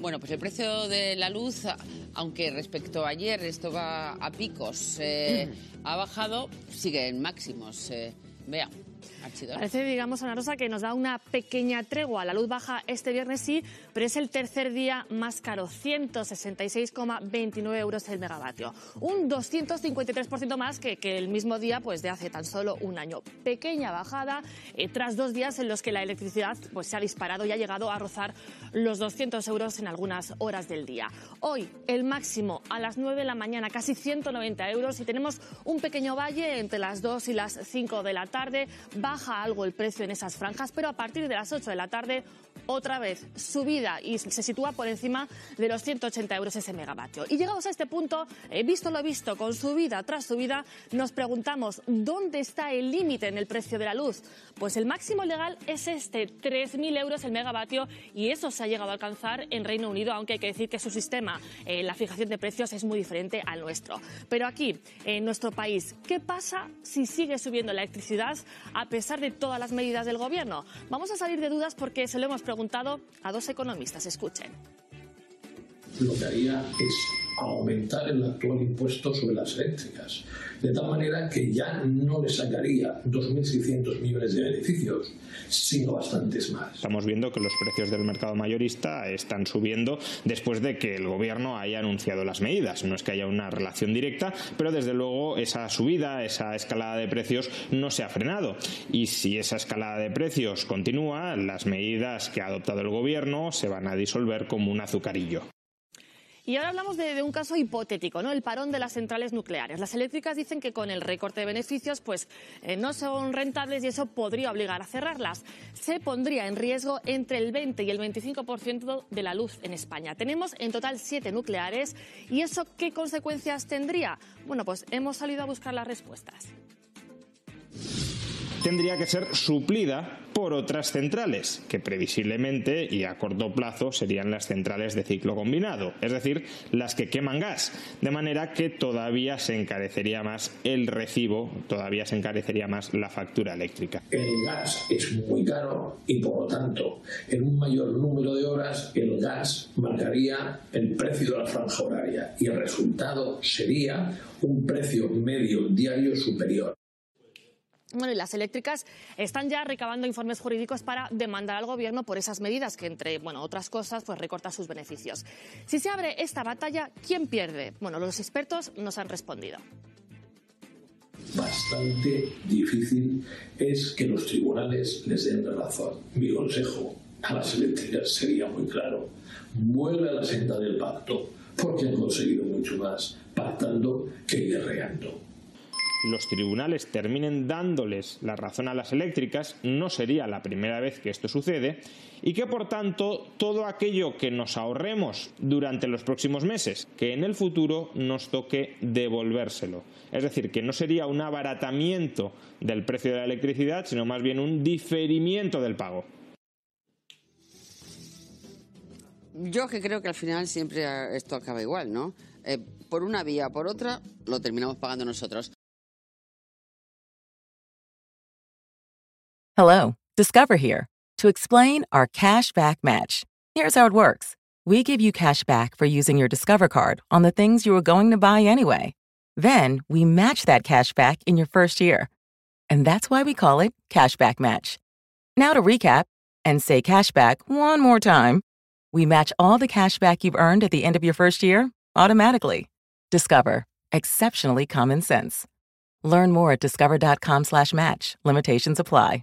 Bueno, pues el precio de la luz, aunque respecto a ayer esto va a picos, eh, ha bajado, sigue en máximos. Eh, vea. Parece, digamos, Ana Rosa, que nos da una pequeña tregua. La luz baja este viernes sí, pero es el tercer día más caro, 166,29 euros el megavatio. Un 253% más que, que, el mismo día pues, de hace tan solo un año. Pequeña bajada eh, tras dos días en los que la electricidad pues, se ha disparado y ha llegado a rozar los 200 euros en algunas horas del día. Hoy el máximo a las 9 de la mañana, casi 190 euros y tenemos un pequeño valle entre las 2 y las 5 de la tarde. Baja algo el precio en esas franjas, pero a partir de las 8 de la tarde otra vez subida y se sitúa por encima de los 180 euros ese megavatio. Y llegados a este punto, he visto lo visto, con subida tras subida, nos preguntamos dónde está el límite en el precio de la luz. Pues el máximo legal es este, 3.000 euros el megavatio y eso se ha llegado a alcanzar en Reino Unido, aunque hay que decir que su sistema, eh, la fijación de precios es muy diferente al nuestro. Pero aquí, en nuestro país, ¿qué pasa si sigue subiendo la electricidad a pesar de todas las medidas del gobierno? Vamos a salir de dudas porque se lo hemos preguntado a dos economistas. Escuchen. Lo que haría es aumentar el actual impuesto sobre las eléctricas, de tal manera que ya no le sacaría 2.600 millones de beneficios, sino bastantes más. Estamos viendo que los precios del mercado mayorista están subiendo después de que el gobierno haya anunciado las medidas. No es que haya una relación directa, pero desde luego esa subida, esa escalada de precios no se ha frenado. Y si esa escalada de precios continúa, las medidas que ha adoptado el gobierno se van a disolver como un azucarillo. Y ahora hablamos de, un caso hipotético, ¿no? El parón de las centrales nucleares. Las eléctricas dicen que con el recorte de beneficios, pues eh, no son rentables y eso podría obligar a cerrarlas. Se pondría en riesgo entre el 20 y el 25% de la luz en España. Tenemos en total siete nucleares y eso qué consecuencias tendría. Bueno, pues hemos salido a buscar las respuestas tendría que ser suplida por otras centrales, que previsiblemente y a corto plazo serían las centrales de ciclo combinado, es decir, las que queman gas, de manera que todavía se encarecería más el recibo, todavía se encarecería más la factura eléctrica. El gas es muy caro y por lo tanto, en un mayor número de horas, el gas marcaría el precio de la franja horaria y el resultado sería un precio medio diario superior. Bueno, y las eléctricas están ya recabando informes jurídicos para demandar al gobierno por esas medidas que, entre bueno, otras cosas, pues recorta sus beneficios. Si se abre esta batalla, ¿quién pierde? Bueno, los expertos nos han respondido. Bastante difícil es que los tribunales les den razón. Mi consejo a las eléctricas sería muy claro. Vuelve a la senda del pacto, porque han conseguido mucho más pactando que guerreando los tribunales terminen dándoles la razón a las eléctricas, no sería la primera vez que esto sucede, y que por tanto todo aquello que nos ahorremos durante los próximos meses, que en el futuro nos toque devolvérselo. Es decir, que no sería un abaratamiento del precio de la electricidad, sino más bien un diferimiento del pago. Yo que creo que al final siempre esto acaba igual, ¿no? Eh, por una vía o por otra lo terminamos pagando nosotros. Hello, Discover here to explain our cash back match. Here's how it works we give you cash back for using your Discover card on the things you were going to buy anyway. Then we match that cash back in your first year. And that's why we call it Cashback Match. Now to recap and say cashback one more time. We match all the cash back you've earned at the end of your first year automatically. Discover. Exceptionally common sense. Learn more at discover.com slash match. Limitations apply.